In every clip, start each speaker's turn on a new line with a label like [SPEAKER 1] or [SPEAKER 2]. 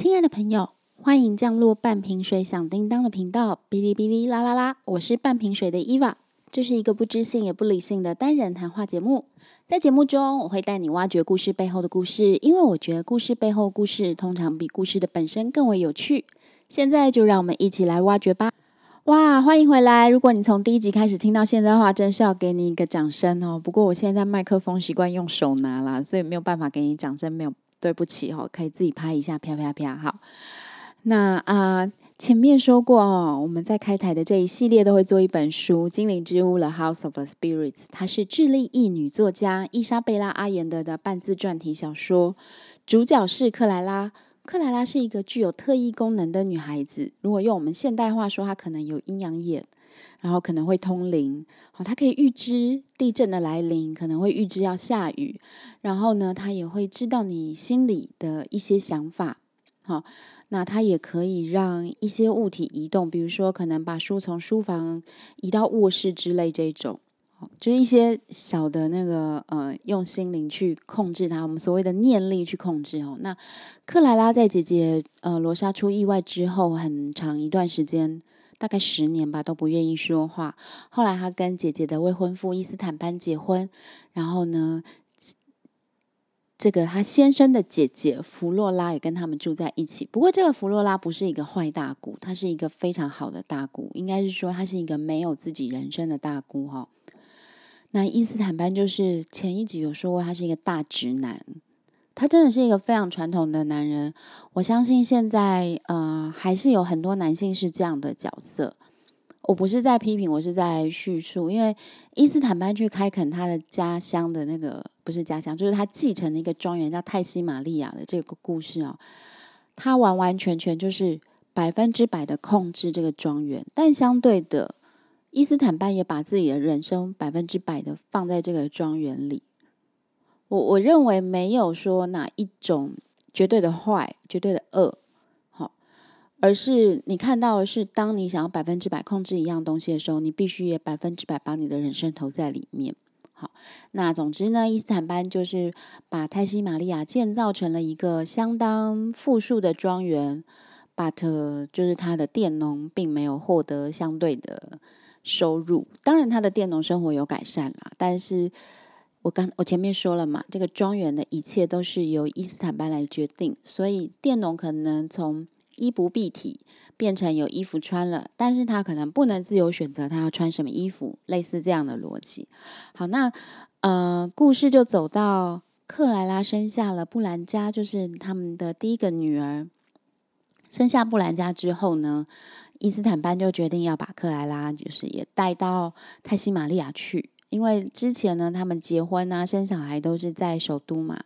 [SPEAKER 1] 亲爱的朋友，欢迎降落半瓶水响叮当的频道，哔哩哔哩啦啦啦！我是半瓶水的伊娃，这是一个不知性也不理性的单人谈话节目。在节目中，我会带你挖掘故事背后的故事，因为我觉得故事背后故事通常比故事的本身更为有趣。现在就让我们一起来挖掘吧！哇，欢迎回来！如果你从第一集开始听到现在的话，真是要给你一个掌声哦。不过我现在麦克风习惯用手拿啦，所以没有办法给你掌声，没有。对不起哦，可以自己拍一下，啪啪啪。好，那啊，前面说过哦，我们在开台的这一系列都会做一本书《精灵之屋》The House of Spirits》，它是智利裔女作家伊莎贝拉阿延德的半自传体小说，主角是克莱拉。克莱拉是一个具有特异功能的女孩子，如果用我们现代话说，她可能有阴阳眼。然后可能会通灵，好，它可以预知地震的来临，可能会预知要下雨，然后呢，它也会知道你心里的一些想法，好，那它也可以让一些物体移动，比如说可能把书从书房移到卧室之类这种，就是一些小的那个呃，用心灵去控制它，我们所谓的念力去控制哦。那克莱拉在姐姐呃罗莎出意外之后，很长一段时间。大概十年吧，都不愿意说话。后来他跟姐姐的未婚夫伊斯坦班结婚，然后呢，这个他先生的姐姐弗洛拉也跟他们住在一起。不过，这个弗洛拉不是一个坏大姑，她是一个非常好的大姑，应该是说她是一个没有自己人生的大姑哈。那伊斯坦班就是前一集有说过，他是一个大直男。他真的是一个非常传统的男人，我相信现在呃还是有很多男性是这样的角色。我不是在批评，我是在叙述，因为伊斯坦班去开垦他的家乡的那个不是家乡，就是他继承的一个庄园叫泰西玛利亚的这个故事哦，他完完全全就是百分之百的控制这个庄园，但相对的，伊斯坦班也把自己的人生百分之百的放在这个庄园里。我我认为没有说哪一种绝对的坏、绝对的恶，好，而是你看到的是，当你想要百分之百控制一样东西的时候，你必须也百分之百把你的人生投在里面。好，那总之呢，伊斯坦班就是把泰西玛利亚建造成了一个相当富庶的庄园，but 就是他的佃农并没有获得相对的收入。当然，他的佃农生活有改善了，但是。我刚我前面说了嘛，这个庄园的一切都是由伊斯坦班来决定，所以佃农可能从衣不蔽体变成有衣服穿了，但是他可能不能自由选择他要穿什么衣服，类似这样的逻辑。好，那呃，故事就走到克莱拉生下了布兰加，就是他们的第一个女儿。生下布兰加之后呢，伊斯坦班就决定要把克莱拉就是也带到泰西玛利亚去。因为之前呢，他们结婚啊、生小孩都是在首都嘛。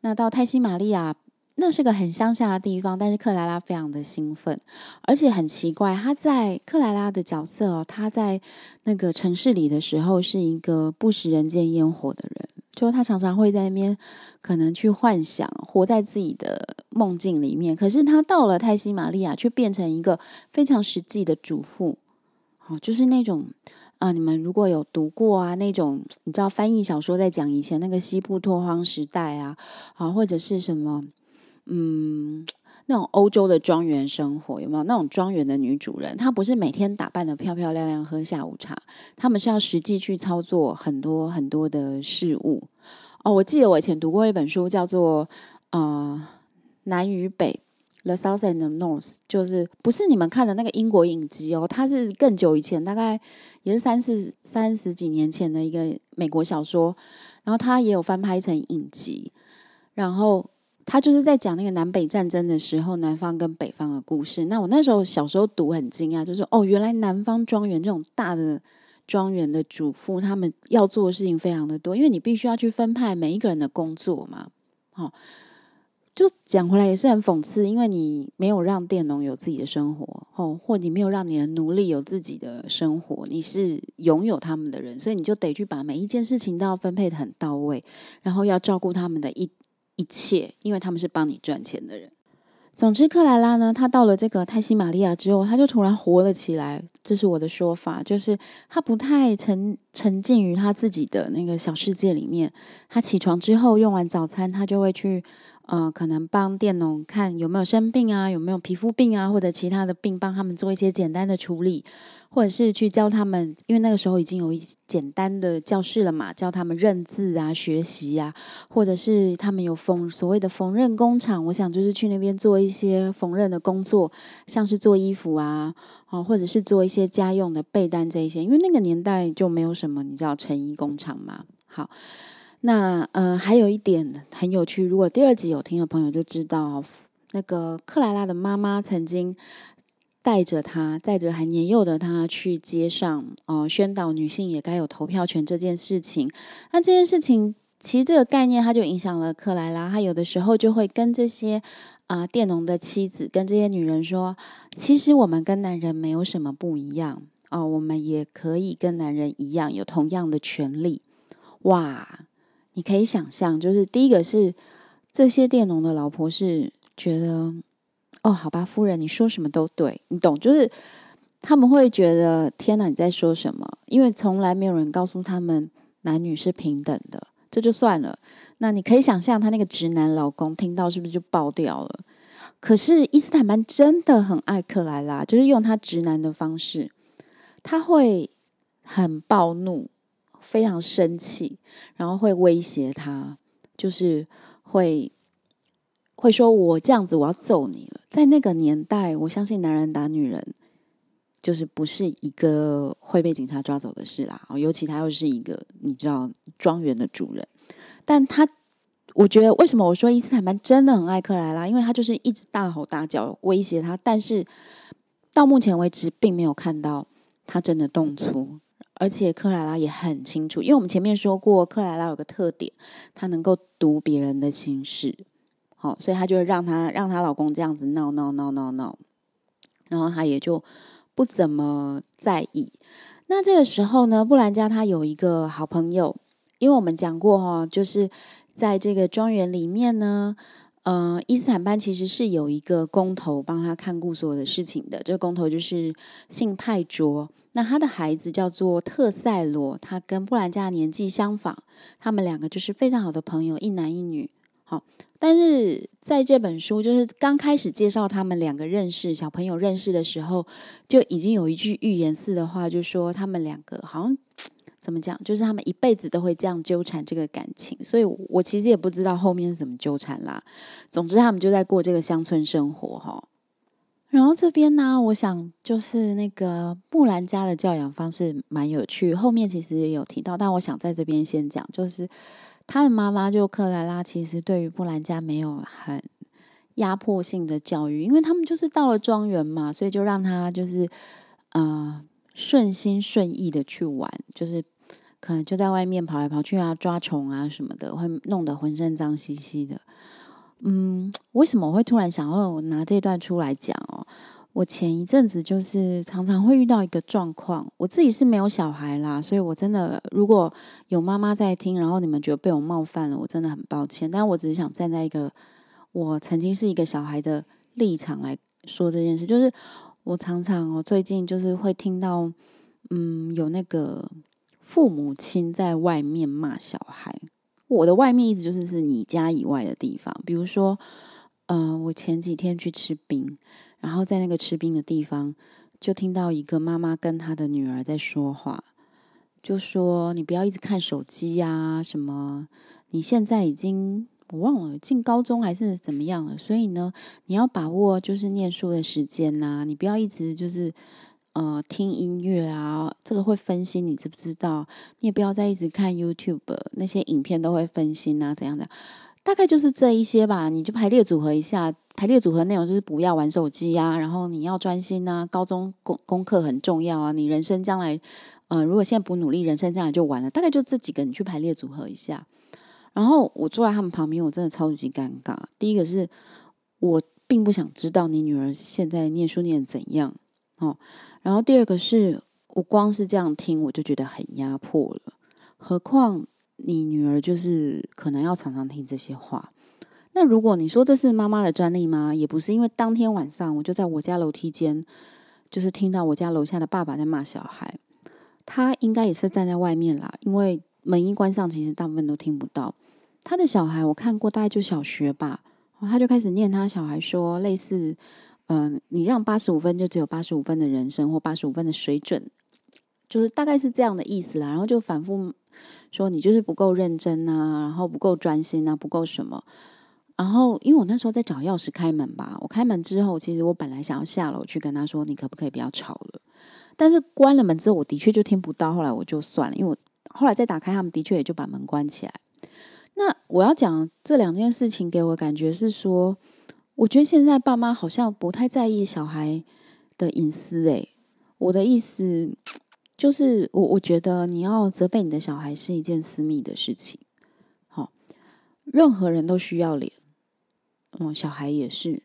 [SPEAKER 1] 那到泰西玛利亚，那是个很乡下的地方，但是克莱拉非常的兴奋，而且很奇怪，他在克莱拉的角色哦，他在那个城市里的时候是一个不食人间烟火的人，就他常常会在那边可能去幻想，活在自己的梦境里面。可是他到了泰西玛利亚，却变成一个非常实际的主妇，哦，就是那种。啊，你们如果有读过啊，那种你知道翻译小说在讲以前那个西部拓荒时代啊，啊或者是什么，嗯，那种欧洲的庄园生活有没有？那种庄园的女主人，她不是每天打扮的漂漂亮亮喝下午茶，他们是要实际去操作很多很多的事物。哦，我记得我以前读过一本书，叫做《呃南与北》。The South and the North 就是不是你们看的那个英国影集哦，它是更久以前，大概也是三四三十几年前的一个美国小说，然后它也有翻拍成影集，然后它就是在讲那个南北战争的时候，南方跟北方的故事。那我那时候小时候读很惊讶，就是哦，原来南方庄园这种大的庄园的主妇，他们要做的事情非常的多，因为你必须要去分派每一个人的工作嘛，好。就讲回来也是很讽刺，因为你没有让佃农有自己的生活，哦，或你没有让你的奴隶有自己的生活，你是拥有他们的人，所以你就得去把每一件事情都要分配的很到位，然后要照顾他们的一一切，因为他们是帮你赚钱的人。总之，克莱拉呢，他到了这个泰西玛利亚之后，他就突然活了起来。这是我的说法，就是他不太沉沉浸于他自己的那个小世界里面。他起床之后用完早餐，他就会去。呃，可能帮佃农看有没有生病啊，有没有皮肤病啊，或者其他的病，帮他们做一些简单的处理。或者是去教他们，因为那个时候已经有一简单的教室了嘛，教他们认字啊、学习呀，或者是他们有缝所谓的缝纫工厂，我想就是去那边做一些缝纫的工作，像是做衣服啊，哦，或者是做一些家用的被单这一些，因为那个年代就没有什么你知道成衣工厂嘛。好，那呃还有一点很有趣，如果第二集有听的朋友就知道，那个克莱拉的妈妈曾经。带着她，带着还年幼的她去街上，哦，宣导女性也该有投票权这件事情。那这件事情，其实这个概念，它就影响了克莱拉。他有的时候就会跟这些啊佃农的妻子，跟这些女人说，其实我们跟男人没有什么不一样哦，我们也可以跟男人一样，有同样的权利。哇，你可以想象，就是第一个是这些佃农的老婆是觉得。哦，好吧，夫人，你说什么都对，你懂，就是他们会觉得天哪，你在说什么？因为从来没有人告诉他们男女是平等的，这就算了。那你可以想象，他那个直男老公听到是不是就爆掉了？可是伊斯坦班真的很爱克莱拉，就是用他直男的方式，他会很暴怒，非常生气，然后会威胁他，就是会。会说：“我这样子，我要揍你了。”在那个年代，我相信男人打女人，就是不是一个会被警察抓走的事啦。尤其他又是一个你知道庄园的主人，但他，我觉得为什么我说伊斯坦班真的很爱克莱拉，因为他就是一直大吼大叫威胁他，但是到目前为止并没有看到他真的动粗，而且克莱拉也很清楚，因为我们前面说过，克莱拉有个特点，她能够读别人的心事。好，所以她就让她让她老公这样子闹闹闹闹闹，然后她也就不怎么在意。那这个时候呢，布兰家他有一个好朋友，因为我们讲过哈，就是在这个庄园里面呢，呃，伊斯坦班其实是有一个工头帮他看顾所有的事情的。这个工头就是姓派卓，那他的孩子叫做特塞罗，他跟布兰加年纪相仿，他们两个就是非常好的朋友，一男一女。好。但是在这本书，就是刚开始介绍他们两个认识小朋友认识的时候，就已经有一句寓言似的话，就说他们两个好像怎么讲，就是他们一辈子都会这样纠缠这个感情。所以我其实也不知道后面怎么纠缠啦。总之，他们就在过这个乡村生活哈。然后这边呢，我想就是那个木兰家的教养方式蛮有趣，后面其实也有提到，但我想在这边先讲，就是。他的妈妈就克莱拉，其实对于布兰家没有很压迫性的教育，因为他们就是到了庄园嘛，所以就让他就是呃顺心顺意的去玩，就是可能就在外面跑来跑去啊，抓虫啊什么的，会弄得浑身脏兮兮的。嗯，为什么我会突然想要拿这段出来讲哦？我前一阵子就是常常会遇到一个状况，我自己是没有小孩啦，所以我真的如果有妈妈在听，然后你们觉得被我冒犯了，我真的很抱歉。但我只是想站在一个我曾经是一个小孩的立场来说这件事，就是我常常我最近就是会听到，嗯，有那个父母亲在外面骂小孩，我的外面意思就是是你家以外的地方，比如说，嗯，我前几天去吃冰。然后在那个吃冰的地方，就听到一个妈妈跟她的女儿在说话，就说：“你不要一直看手机呀，什么？你现在已经我忘了进高中还是怎么样了，所以呢，你要把握就是念书的时间呐，你不要一直就是呃听音乐啊，这个会分心，你知不知道？你也不要再一直看 YouTube 那些影片都会分心啊，怎样的？”大概就是这一些吧，你就排列组合一下。排列组合内容就是不要玩手机呀，然后你要专心啊，高中功功课很重要啊。你人生将来，呃，如果现在不努力，人生将来就完了。大概就这几个，你去排列组合一下。然后我坐在他们旁边，我真的超级尴尬。第一个是我并不想知道你女儿现在念书念怎样哦。然后第二个是我光是这样听，我就觉得很压迫了，何况。你女儿就是可能要常常听这些话。那如果你说这是妈妈的专利吗？也不是，因为当天晚上我就在我家楼梯间，就是听到我家楼下的爸爸在骂小孩。他应该也是站在外面啦，因为门一关上，其实大部分都听不到。他的小孩我看过，大概就小学吧。他就开始念他小孩说，类似，嗯，你让八十五分就只有八十五分的人生或八十五分的水准，就是大概是这样的意思啦。然后就反复说你就是不够认真啊，然后不够专心啊，不够什么。然后因为我那时候在找钥匙开门吧，我开门之后，其实我本来想要下楼去跟他说，你可不可以不要吵了？但是关了门之后，我的确就听不到。后来我就算了，因为我后来再打开，他们的确也就把门关起来。那我要讲这两件事情，给我感觉是说，我觉得现在爸妈好像不太在意小孩的隐私。诶，我的意思就是，我我觉得你要责备你的小孩是一件私密的事情。好，任何人都需要脸，嗯，小孩也是。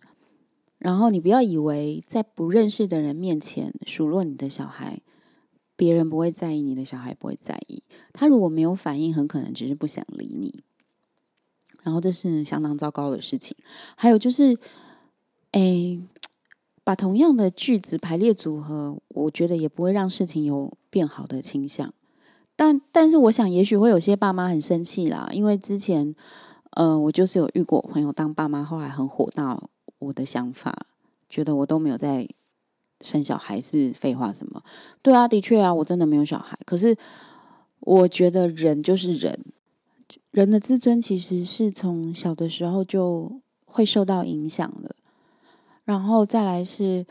[SPEAKER 1] 然后你不要以为在不认识的人面前数落你的小孩，别人不会在意，你的小孩不会在意。他如果没有反应，很可能只是不想理你。然后这是相当糟糕的事情。还有就是，哎，把同样的句子排列组合，我觉得也不会让事情有变好的倾向。但但是，我想也许会有些爸妈很生气啦，因为之前，呃，我就是有遇过朋友当爸妈，后来很火到我的想法，觉得我都没有在生小孩是废话什么？对啊，的确啊，我真的没有小孩。可是我觉得人就是人。人的自尊其实是从小的时候就会受到影响的，然后再来是，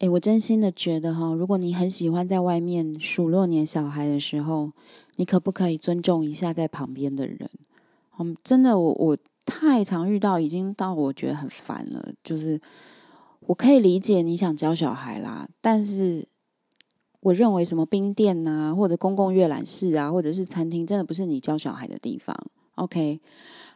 [SPEAKER 1] 诶，我真心的觉得哈，如果你很喜欢在外面数落你小孩的时候，你可不可以尊重一下在旁边的人？嗯，真的，我我太常遇到，已经到我觉得很烦了。就是我可以理解你想教小孩啦，但是。我认为什么冰店呐，或者公共阅览室啊，或者是餐厅，真的不是你教小孩的地方。OK，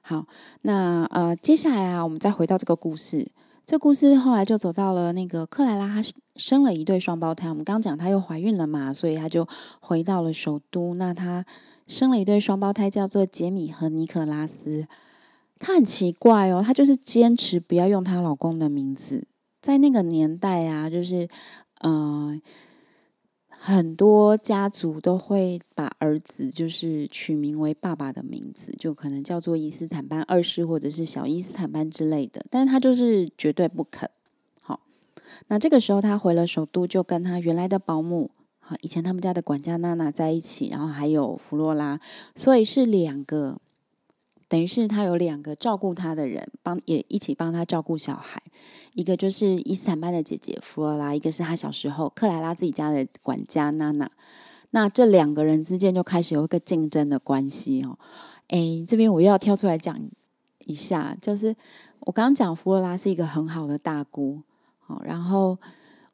[SPEAKER 1] 好，那呃，接下来啊，我们再回到这个故事。这故事后来就走到了那个克莱拉，她生了一对双胞胎。我们刚讲她又怀孕了嘛，所以她就回到了首都。那她生了一对双胞胎，叫做杰米和尼可拉斯。她很奇怪哦，她就是坚持不要用她老公的名字。在那个年代啊，就是嗯。很多家族都会把儿子就是取名为爸爸的名字，就可能叫做伊斯坦班二世或者是小伊斯坦班之类的，但他就是绝对不肯。好，那这个时候他回了首都，就跟他原来的保姆，好，以前他们家的管家娜娜在一起，然后还有弗洛拉，所以是两个。等于是他有两个照顾他的人，帮也一起帮他照顾小孩。一个就是伊斯坦班的姐姐弗罗拉，一个是他小时候克莱拉自己家的管家娜娜。那这两个人之间就开始有一个竞争的关系哦。哎，这边我又要跳出来讲一下，就是我刚刚讲弗罗拉是一个很好的大姑，好，然后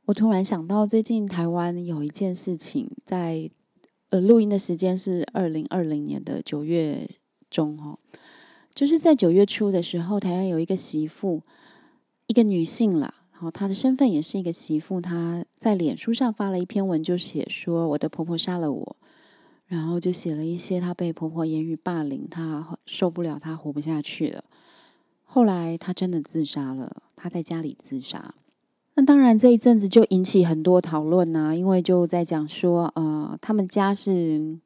[SPEAKER 1] 我突然想到最近台湾有一件事情，在呃录音的时间是二零二零年的九月中哦。就是在九月初的时候，台湾有一个媳妇，一个女性啦，然后她的身份也是一个媳妇，她在脸书上发了一篇文，就写说我的婆婆杀了我，然后就写了一些她被婆婆言语霸凌，她受不了，她活不下去了。后来她真的自杀了，她在家里自杀。那当然这一阵子就引起很多讨论呐，因为就在讲说，呃，他们家是。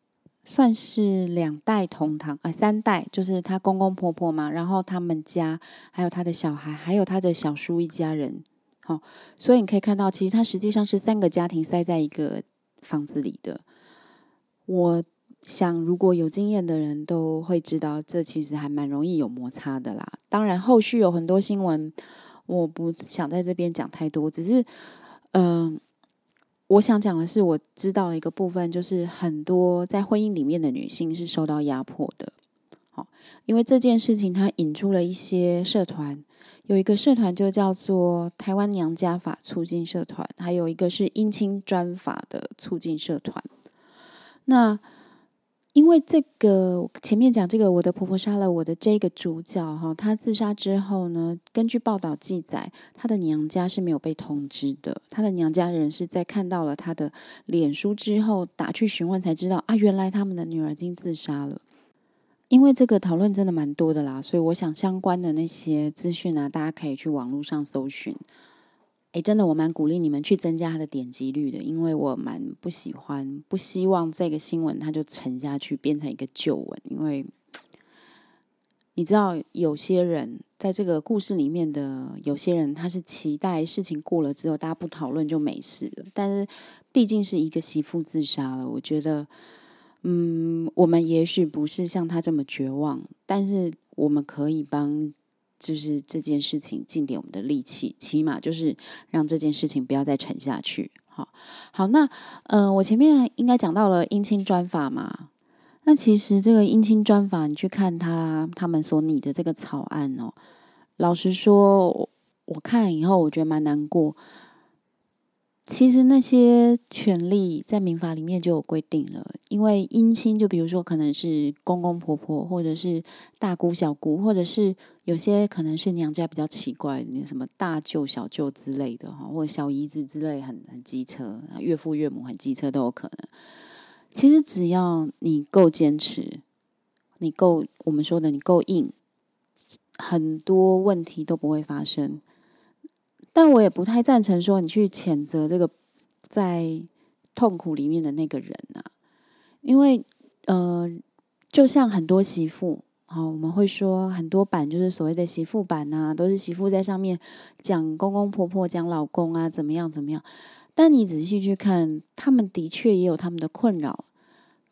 [SPEAKER 1] 算是两代同堂，呃，三代，就是他公公婆婆嘛，然后他们家还有他的小孩，还有他的小叔一家人，好，所以你可以看到，其实他实际上是三个家庭塞在一个房子里的。我想，如果有经验的人都会知道，这其实还蛮容易有摩擦的啦。当然，后续有很多新闻，我不想在这边讲太多，只是，嗯。我想讲的是，我知道一个部分，就是很多在婚姻里面的女性是受到压迫的。好，因为这件事情，它引出了一些社团，有一个社团就叫做台湾娘家法促进社团，还有一个是姻亲专法的促进社团。那因为这个前面讲这个，我的婆婆杀了我的这个主角哈，她自杀之后呢，根据报道记载，她的娘家是没有被通知的。她的娘家人是在看到了她的脸书之后打去询问，才知道啊，原来他们的女儿已经自杀了。因为这个讨论真的蛮多的啦，所以我想相关的那些资讯啊，大家可以去网络上搜寻。哎，真的，我蛮鼓励你们去增加它的点击率的，因为我蛮不喜欢、不希望这个新闻它就沉下去，变成一个旧闻。因为你知道，有些人在这个故事里面的有些人，他是期待事情过了之后，大家不讨论就没事了。但是，毕竟是一个媳妇自杀了，我觉得，嗯，我们也许不是像他这么绝望，但是我们可以帮，就是这件事情尽点我们的力气，起码就是让这件事情不要再沉下去。好，好，那，嗯，我前面应该讲到了姻亲专法嘛。那其实这个姻亲专法，你去看他他们所拟的这个草案哦，老实说，我看以后我觉得蛮难过。其实那些权利在民法里面就有规定了，因为姻亲就比如说可能是公公婆婆，或者是大姑小姑，或者是有些可能是娘家比较奇怪，那什么大舅小舅之类的哈，或者小姨子之类很很机车，岳父岳母很机车都有可能。其实只要你够坚持，你够我们说的你够硬，很多问题都不会发生。但我也不太赞成说你去谴责这个在痛苦里面的那个人啊，因为呃，就像很多媳妇，好，我们会说很多版就是所谓的媳妇版呐，都是媳妇在上面讲公公婆婆、讲老公啊，怎么样怎么样。但你仔细去看，他们的确也有他们的困扰，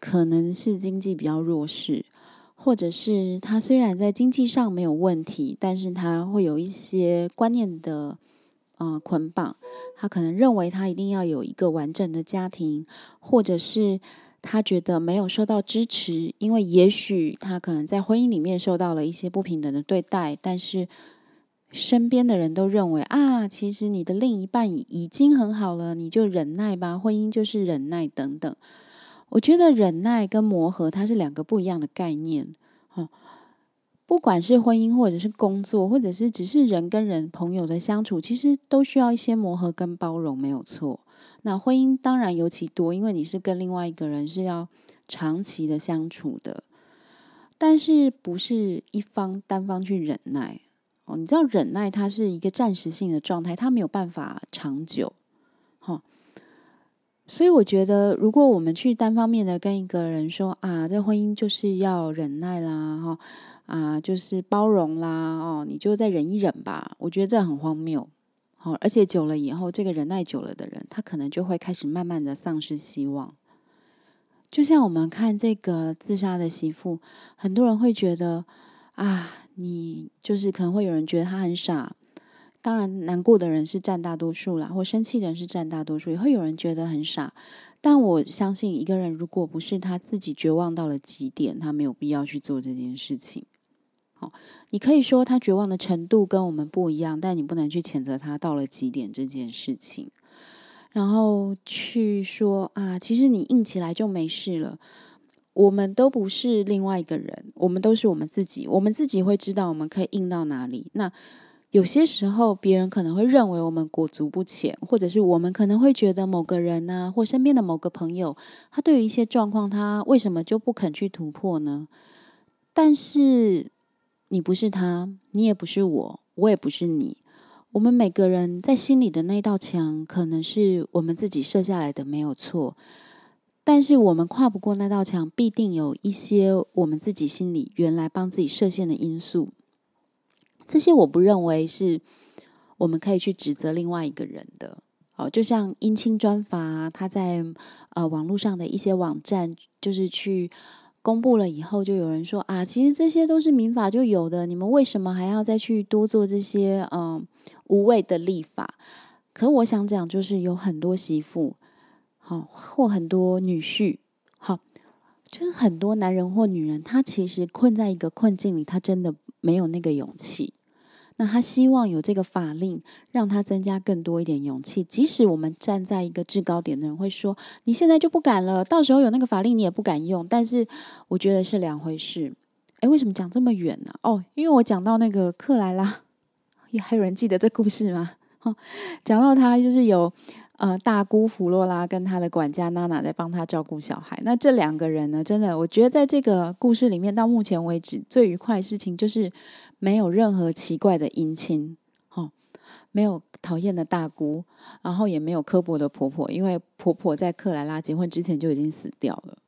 [SPEAKER 1] 可能是经济比较弱势，或者是他虽然在经济上没有问题，但是他会有一些观念的呃捆绑，他可能认为他一定要有一个完整的家庭，或者是他觉得没有受到支持，因为也许他可能在婚姻里面受到了一些不平等的对待，但是。身边的人都认为啊，其实你的另一半已已经很好了，你就忍耐吧。婚姻就是忍耐等等。我觉得忍耐跟磨合它是两个不一样的概念。哦，不管是婚姻或者是工作，或者是只是人跟人朋友的相处，其实都需要一些磨合跟包容，没有错。那婚姻当然尤其多，因为你是跟另外一个人是要长期的相处的，但是不是一方单方去忍耐。哦，你知道忍耐它是一个暂时性的状态，它没有办法长久，哈。所以我觉得，如果我们去单方面的跟一个人说啊，这婚姻就是要忍耐啦，哈啊，就是包容啦，哦，你就再忍一忍吧。我觉得这很荒谬，好，而且久了以后，这个忍耐久了的人，他可能就会开始慢慢的丧失希望。就像我们看这个自杀的媳妇，很多人会觉得啊。你就是可能会有人觉得他很傻，当然难过的人是占大多数啦，或生气的人是占大多数，也会有人觉得很傻。但我相信一个人如果不是他自己绝望到了极点，他没有必要去做这件事情。好，你可以说他绝望的程度跟我们不一样，但你不能去谴责他到了极点这件事情，然后去说啊，其实你硬起来就没事了。我们都不是另外一个人，我们都是我们自己。我们自己会知道我们可以硬到哪里。那有些时候，别人可能会认为我们裹足不前，或者是我们可能会觉得某个人呢，或身边的某个朋友，他对于一些状况，他为什么就不肯去突破呢？但是你不是他，你也不是我，我也不是你。我们每个人在心里的那道墙，可能是我们自己设下来的，没有错。但是我们跨不过那道墙，必定有一些我们自己心里原来帮自己设限的因素。这些我不认为是我们可以去指责另外一个人的。哦，就像姻亲专法，他在呃网络上的一些网站，就是去公布了以后，就有人说啊，其实这些都是民法就有的，你们为什么还要再去多做这些嗯无谓的立法？可我想讲，就是有很多媳妇。好，或很多女婿，好，就是很多男人或女人，他其实困在一个困境里，他真的没有那个勇气。那他希望有这个法令，让他增加更多一点勇气。即使我们站在一个制高点的人会说，你现在就不敢了，到时候有那个法令你也不敢用。但是我觉得是两回事。哎，为什么讲这么远呢？哦，因为我讲到那个克莱拉，也还有人记得这故事吗？哈，讲到他就是有。呃，大姑弗洛拉跟她的管家娜娜在帮她照顾小孩。那这两个人呢，真的，我觉得在这个故事里面，到目前为止最愉快的事情就是没有任何奇怪的姻亲，哈，没有讨厌的大姑，然后也没有刻薄的婆婆，因为婆婆在克莱拉结婚之前就已经死掉了。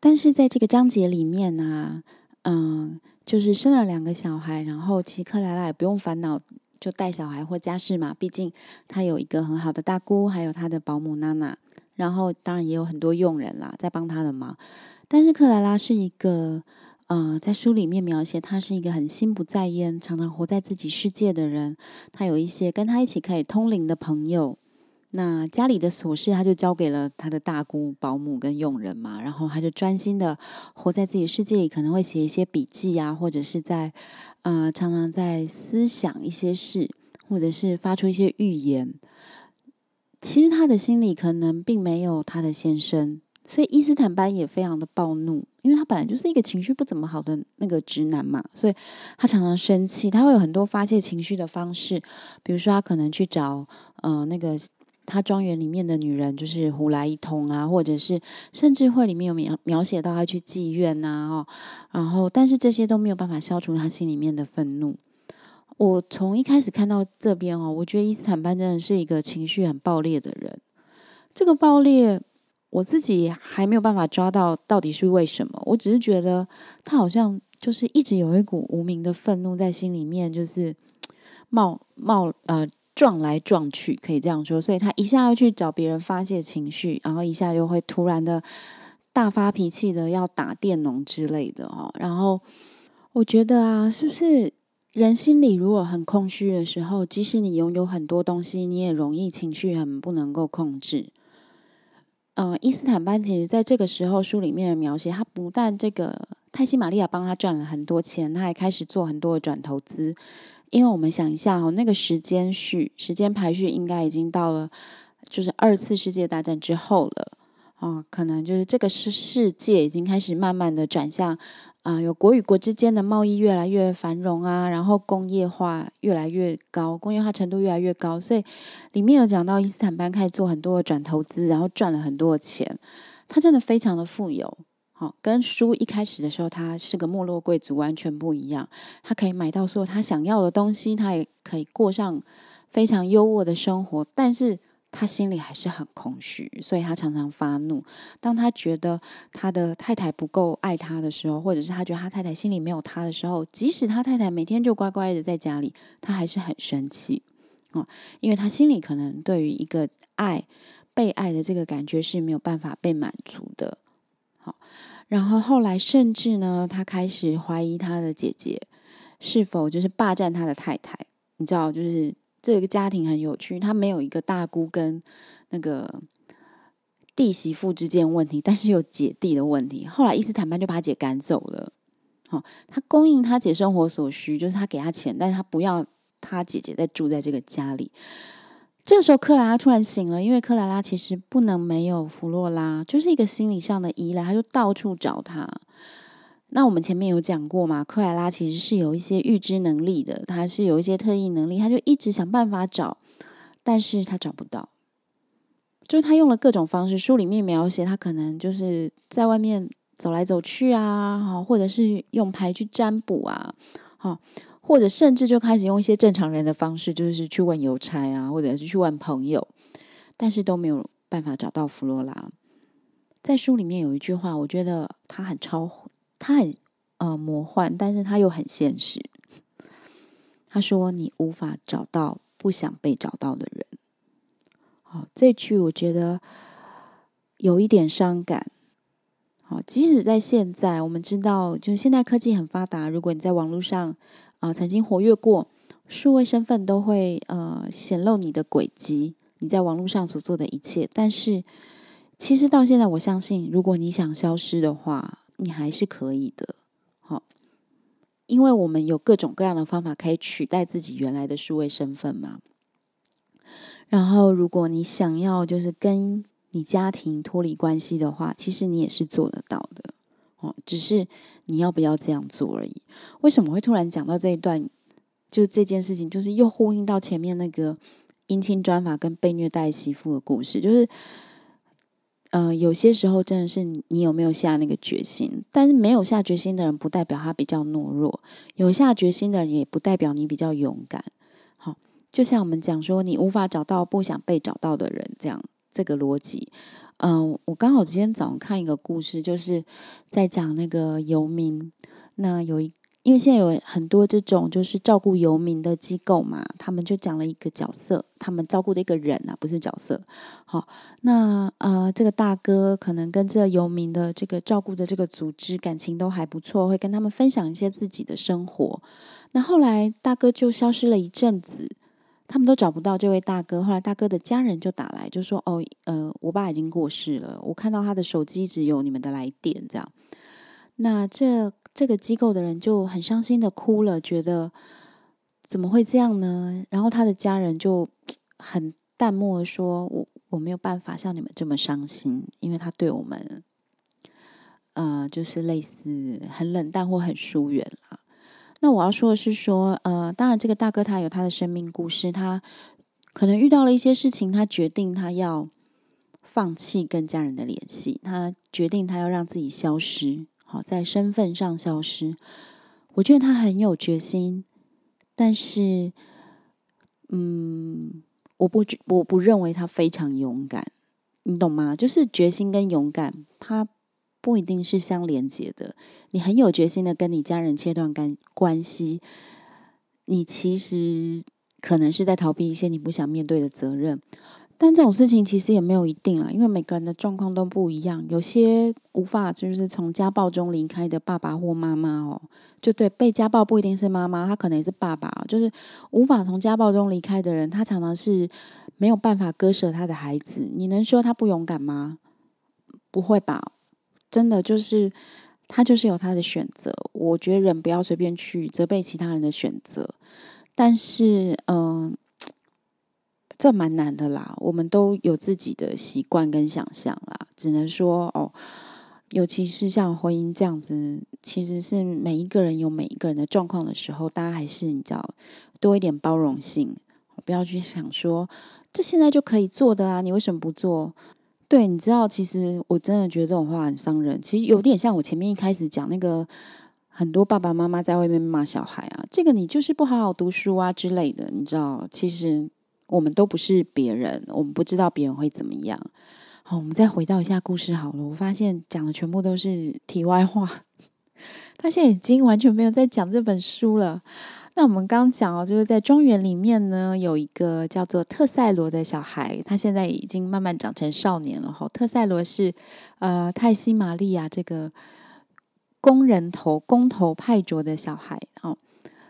[SPEAKER 1] 但是在这个章节里面呢，嗯，就是生了两个小孩，然后其实克莱拉也不用烦恼就带小孩或家事嘛，毕竟她有一个很好的大姑，还有她的保姆娜娜，然后当然也有很多佣人啦在帮她的忙。但是克莱拉是一个，呃，在书里面描写她是一个很心不在焉、常常活在自己世界的人。她有一些跟她一起可以通灵的朋友。那家里的琐事，他就交给了他的大姑、保姆跟佣人嘛，然后他就专心的活在自己世界里，可能会写一些笔记啊，或者是在呃常常在思想一些事，或者是发出一些预言。其实他的心里可能并没有他的先生，所以伊斯坦班也非常的暴怒，因为他本来就是一个情绪不怎么好的那个直男嘛，所以他常常生气，他会有很多发泄情绪的方式，比如说他可能去找呃那个。他庄园里面的女人就是胡来一通啊，或者是甚至会里面有描描写到他去妓院呐，哦，然后但是这些都没有办法消除他心里面的愤怒。我从一开始看到这边哦，我觉得伊斯坦班真的是一个情绪很暴烈的人。这个暴烈，我自己还没有办法抓到到底是为什么。我只是觉得他好像就是一直有一股无名的愤怒在心里面，就是冒冒呃。撞来撞去，可以这样说，所以他一下要去找别人发泄情绪，然后一下又会突然的大发脾气的要打电农之类的哦。然后我觉得啊，是不是人心里如果很空虚的时候，即使你拥有很多东西，你也容易情绪很不能够控制。嗯，伊斯坦班其实在这个时候书里面的描写，他不但这个泰西玛利亚帮他赚了很多钱，他还开始做很多的转投资。因为我们想一下哦，那个时间序、时间排序应该已经到了，就是二次世界大战之后了哦，可能就是这个世世界已经开始慢慢的转向啊，有国与国之间的贸易越来越繁荣啊，然后工业化越来越高，工业化程度越来越高，所以里面有讲到伊斯坦班开始做很多的转投资，然后赚了很多的钱，他真的非常的富有。好，跟书一开始的时候，他是个没落贵族，完全不一样。他可以买到所有他想要的东西，他也可以过上非常优渥的生活，但是他心里还是很空虚，所以他常常发怒。当他觉得他的太太不够爱他的时候，或者是他觉得他太太心里没有他的时候，即使他太太每天就乖乖的在家里，他还是很生气哦，因为他心里可能对于一个爱、被爱的这个感觉是没有办法被满足的。好，然后后来甚至呢，他开始怀疑他的姐姐是否就是霸占他的太太。你知道，就是这个家庭很有趣，他没有一个大姑跟那个弟媳妇之间问题，但是有姐弟的问题。后来伊斯坦班就把姐赶走了。好，他供应他姐生活所需，就是他给他钱，但是他不要他姐姐再住在这个家里。这个时候，克莱拉突然醒了，因为克莱拉其实不能没有弗洛拉，就是一个心理上的依赖，他就到处找他。那我们前面有讲过嘛，克莱拉其实是有一些预知能力的，他是有一些特异能力，他就一直想办法找，但是他找不到。就是他用了各种方式，书里面描写他可能就是在外面走来走去啊，哈，或者是用牌去占卜啊，好。或者甚至就开始用一些正常人的方式，就是去问邮差啊，或者是去问朋友，但是都没有办法找到弗罗拉。在书里面有一句话，我觉得他很超，他很呃魔幻，但是他又很现实。他说：“你无法找到不想被找到的人。”好，这句我觉得有一点伤感。好，即使在现在，我们知道，就是现代科技很发达，如果你在网络上。啊，曾经活跃过，数位身份都会呃显露你的轨迹，你在网络上所做的一切。但是，其实到现在，我相信，如果你想消失的话，你还是可以的。好，因为我们有各种各样的方法可以取代自己原来的数位身份嘛。然后，如果你想要就是跟你家庭脱离关系的话，其实你也是做得到的。哦，只是你要不要这样做而已。为什么会突然讲到这一段？就这件事情，就是又呼应到前面那个姻亲专法跟被虐待媳妇的故事。就是，呃，有些时候真的是你有没有下那个决心？但是没有下决心的人，不代表他比较懦弱；有下决心的人，也不代表你比较勇敢。好，就像我们讲说，你无法找到不想被找到的人，这样这个逻辑。嗯，我刚好今天早上看一个故事，就是在讲那个游民那有一。因为现在有很多这种就是照顾游民的机构嘛，他们就讲了一个角色，他们照顾的一个人啊，不是角色。好，那呃，这个大哥可能跟这游民的这个照顾的这个组织感情都还不错，会跟他们分享一些自己的生活。那后来大哥就消失了一阵子，他们都找不到这位大哥。后来大哥的家人就打来，就说：“哦，呃，我爸已经过世了，我看到他的手机只有你们的来电。”这样，那这。这个机构的人就很伤心的哭了，觉得怎么会这样呢？然后他的家人就很淡漠的说：“我我没有办法像你们这么伤心，因为他对我们，呃，就是类似很冷淡或很疏远了。”那我要说的是说，呃，当然这个大哥他有他的生命故事，他可能遇到了一些事情，他决定他要放弃跟家人的联系，他决定他要让自己消失。好，在身份上消失，我觉得他很有决心，但是，嗯，我不我不认为他非常勇敢，你懂吗？就是决心跟勇敢，它不一定是相连接的。你很有决心的跟你家人切断干关系，你其实可能是在逃避一些你不想面对的责任。但这种事情其实也没有一定啦，因为每个人的状况都不一样。有些无法就是从家暴中离开的爸爸或妈妈哦，就对被家暴不一定是妈妈，他可能也是爸爸。就是无法从家暴中离开的人，他常常是没有办法割舍他的孩子。你能说他不勇敢吗？不会吧，真的就是他就是有他的选择。我觉得人不要随便去责备其他人的选择，但是嗯。这蛮难的啦，我们都有自己的习惯跟想象啦，只能说哦，尤其是像婚姻这样子，其实是每一个人有每一个人的状况的时候，大家还是你知道多一点包容性，不要去想说这现在就可以做的啊，你为什么不做？对，你知道，其实我真的觉得这种话很伤人，其实有点像我前面一开始讲那个很多爸爸妈妈在外面骂小孩啊，这个你就是不好好读书啊之类的，你知道，其实。我们都不是别人，我们不知道别人会怎么样。好，我们再回到一下故事好了。我发现讲的全部都是题外话，他现在已经完全没有在讲这本书了。那我们刚讲哦，就是在庄园里面呢，有一个叫做特塞罗的小孩，他现在已经慢慢长成少年了。哈，特塞罗是呃泰西玛利亚这个工人头工头派卓的小孩。哦，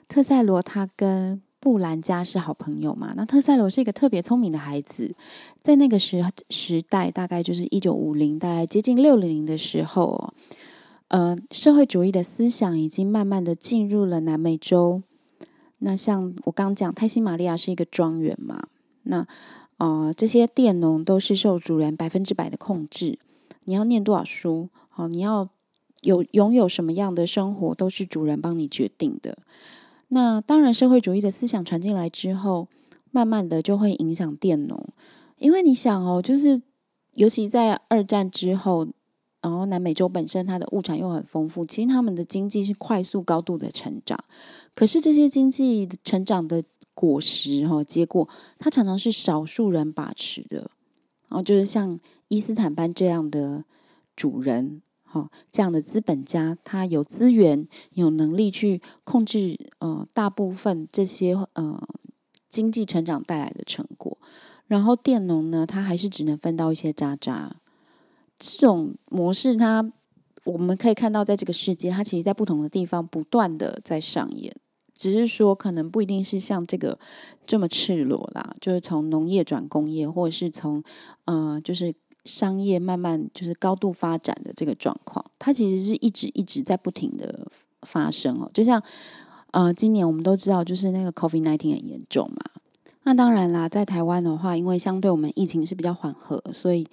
[SPEAKER 1] 特塞罗他跟布兰家是好朋友嘛？那特塞罗是一个特别聪明的孩子，在那个时时代，大概就是一九五零，大概接近六零零的时候，呃，社会主义的思想已经慢慢的进入了南美洲。那像我刚讲，泰西玛利亚是一个庄园嘛？那呃，这些佃农都是受主人百分之百的控制。你要念多少书？好，你要有拥有什么样的生活，都是主人帮你决定的。那当然，社会主义的思想传进来之后，慢慢的就会影响佃农，因为你想哦，就是尤其在二战之后，然后南美洲本身它的物产又很丰富，其实他们的经济是快速高度的成长。可是这些经济成长的果实哈，结果它常常是少数人把持的，然后就是像伊斯坦班这样的主人。哦，这样的资本家，他有资源、有能力去控制呃大部分这些呃经济成长带来的成果。然后佃农呢，他还是只能分到一些渣渣。这种模式，它我们可以看到，在这个世界，它其实在不同的地方不断的在上演，只是说可能不一定是像这个这么赤裸啦，就是从农业转工业，或者是从呃就是。商业慢慢就是高度发展的这个状况，它其实是一直一直在不停的发生哦。就像呃，今年我们都知道，就是那个 COVID nineteen 很严重嘛。那当然啦，在台湾的话，因为相对我们疫情是比较缓和，所以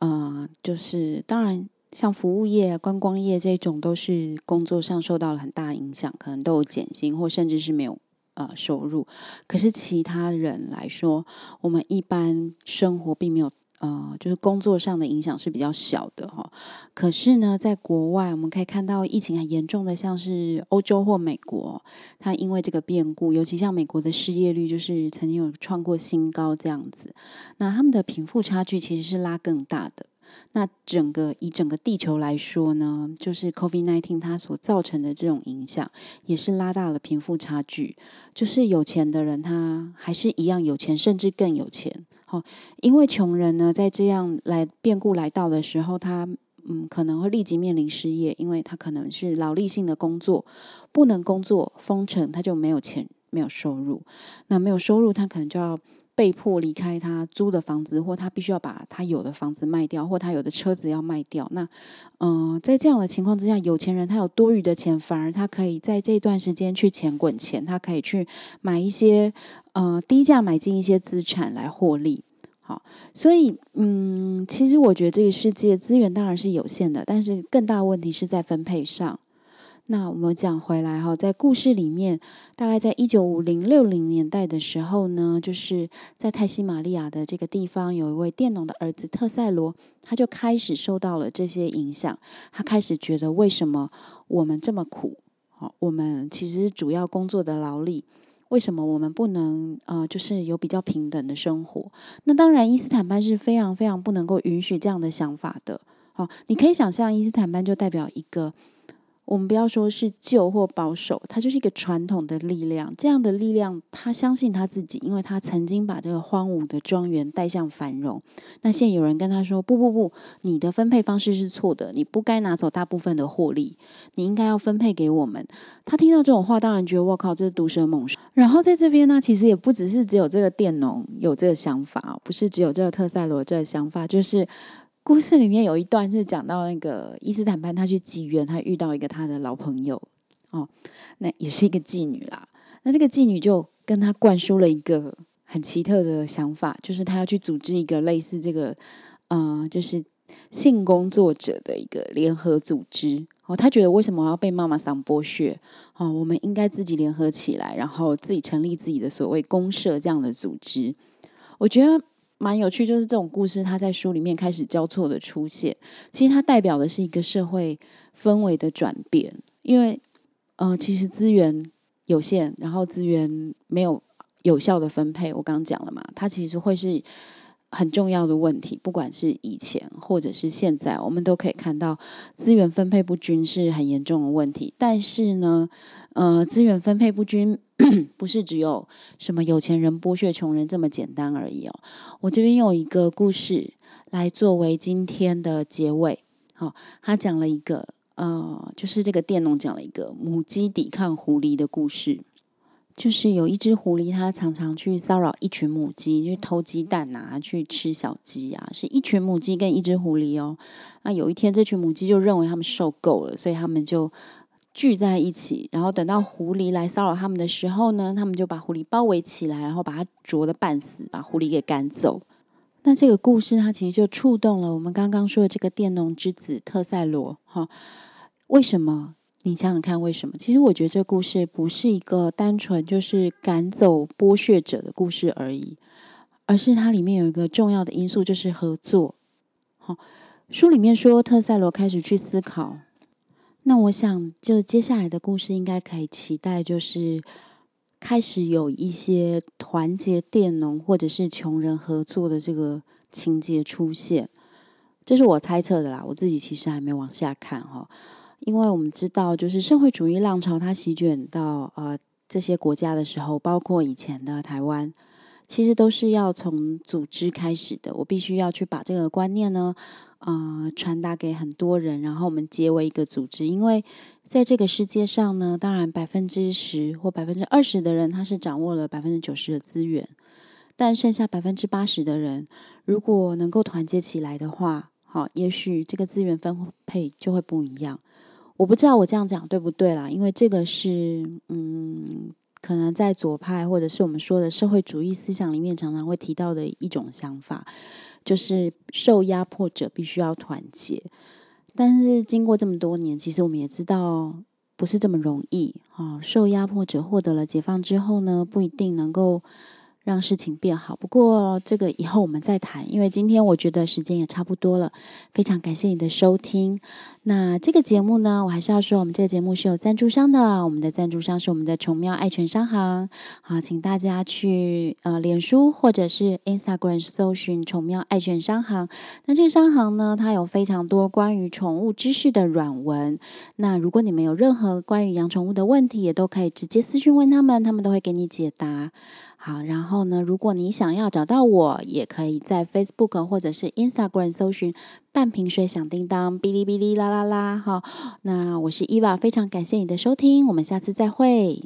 [SPEAKER 1] 呃，就是当然像服务业、观光业这种，都是工作上受到了很大影响，可能都有减薪或甚至是没有呃收入。可是其他人来说，我们一般生活并没有。呃，就是工作上的影响是比较小的哈。可是呢，在国外我们可以看到疫情很严重的，像是欧洲或美国，它因为这个变故，尤其像美国的失业率就是曾经有创过新高这样子，那他们的贫富差距其实是拉更大的。那整个以整个地球来说呢，就是 COVID-19 它所造成的这种影响，也是拉大了贫富差距。就是有钱的人他还是一样有钱，甚至更有钱。哦，因为穷人呢，在这样来变故来到的时候，他嗯可能会立即面临失业，因为他可能是劳力性的工作，不能工作封城，他就没有钱。没有收入，那没有收入，他可能就要被迫离开他租的房子，或他必须要把他有的房子卖掉，或他有的车子要卖掉。那，嗯，在这样的情况之下，有钱人他有多余的钱，反而他可以在这段时间去钱滚钱，他可以去买一些呃低价买进一些资产来获利。好，所以嗯，其实我觉得这个世界资源当然是有限的，但是更大问题是在分配上。那我们讲回来哈，在故事里面，大概在一九五零六零年代的时候呢，就是在泰西玛利亚的这个地方，有一位佃农的儿子特塞罗，他就开始受到了这些影响。他开始觉得，为什么我们这么苦？好，我们其实是主要工作的劳力，为什么我们不能呃，就是有比较平等的生活？那当然，伊斯坦班是非常非常不能够允许这样的想法的。好，你可以想象，伊斯坦班就代表一个。我们不要说是旧或保守，它就是一个传统的力量。这样的力量，他相信他自己，因为他曾经把这个荒芜的庄园带向繁荣。那现在有人跟他说：“不不不，你的分配方式是错的，你不该拿走大部分的获利，你应该要分配给我们。”他听到这种话，当然觉得我靠，这是毒蛇猛兽。然后在这边呢，其实也不只是只有这个佃农有这个想法，不是只有这个特塞罗这个想法，就是。故事里面有一段是讲到那个伊斯坦班，他去妓院，他遇到一个他的老朋友，哦，那也是一个妓女啦。那这个妓女就跟他灌输了一个很奇特的想法，就是他要去组织一个类似这个，嗯，就是性工作者的一个联合组织。哦，他觉得为什么要被妈妈桑剥削？哦，我们应该自己联合起来，然后自己成立自己的所谓公社这样的组织。我觉得。蛮有趣，就是这种故事，它在书里面开始交错的出现。其实它代表的是一个社会氛围的转变，因为，呃，其实资源有限，然后资源没有有效的分配。我刚刚讲了嘛，它其实会是很重要的问题。不管是以前或者是现在，我们都可以看到资源分配不均是很严重的问题。但是呢，呃，资源分配不均。不是只有什么有钱人剥削穷人这么简单而已哦。我这边有一个故事来作为今天的结尾。好，他讲了一个呃，就是这个佃农讲了一个母鸡抵抗狐狸的故事。就是有一只狐狸，它常常去骚扰一群母鸡，去偷鸡蛋啊，去吃小鸡啊，是一群母鸡跟一只狐狸哦。那有一天，这群母鸡就认为他们受够了，所以他们就。聚在一起，然后等到狐狸来骚扰他们的时候呢，他们就把狐狸包围起来，然后把它啄得半死，把狐狸给赶走。那这个故事它其实就触动了我们刚刚说的这个佃农之子特塞罗哈。为什么？你想想看，为什么？其实我觉得这故事不是一个单纯就是赶走剥削者的故事而已，而是它里面有一个重要的因素，就是合作。好，书里面说特塞罗开始去思考。那我想，就接下来的故事应该可以期待，就是开始有一些团结佃农或者是穷人合作的这个情节出现，这是我猜测的啦。我自己其实还没往下看哈，因为我们知道，就是社会主义浪潮它席卷到呃这些国家的时候，包括以前的台湾。其实都是要从组织开始的，我必须要去把这个观念呢，呃，传达给很多人，然后我们结为一个组织。因为在这个世界上呢，当然百分之十或百分之二十的人他是掌握了百分之九十的资源，但剩下百分之八十的人，如果能够团结起来的话，好，也许这个资源分配就会不一样。我不知道我这样讲对不对啦，因为这个是嗯。可能在左派或者是我们说的社会主义思想里面，常常会提到的一种想法，就是受压迫者必须要团结。但是经过这么多年，其实我们也知道不是这么容易啊。受压迫者获得了解放之后呢，不一定能够让事情变好。不过这个以后我们再谈，因为今天我觉得时间也差不多了。非常感谢你的收听。那这个节目呢，我还是要说，我们这个节目是有赞助商的。我们的赞助商是我们的宠喵爱犬商行。好，请大家去呃脸书或者是 Instagram 搜寻宠喵爱犬商行。那这个商行呢，它有非常多关于宠物知识的软文。那如果你们有任何关于养宠物的问题，也都可以直接私讯问他们，他们都会给你解答。好，然后呢，如果你想要找到我，也可以在 Facebook 或者是 Instagram 搜寻“半瓶水响叮当”，哔哩哔哩啦啦啦。好，那我是伊娃，非常感谢你的收听，我们下次再会。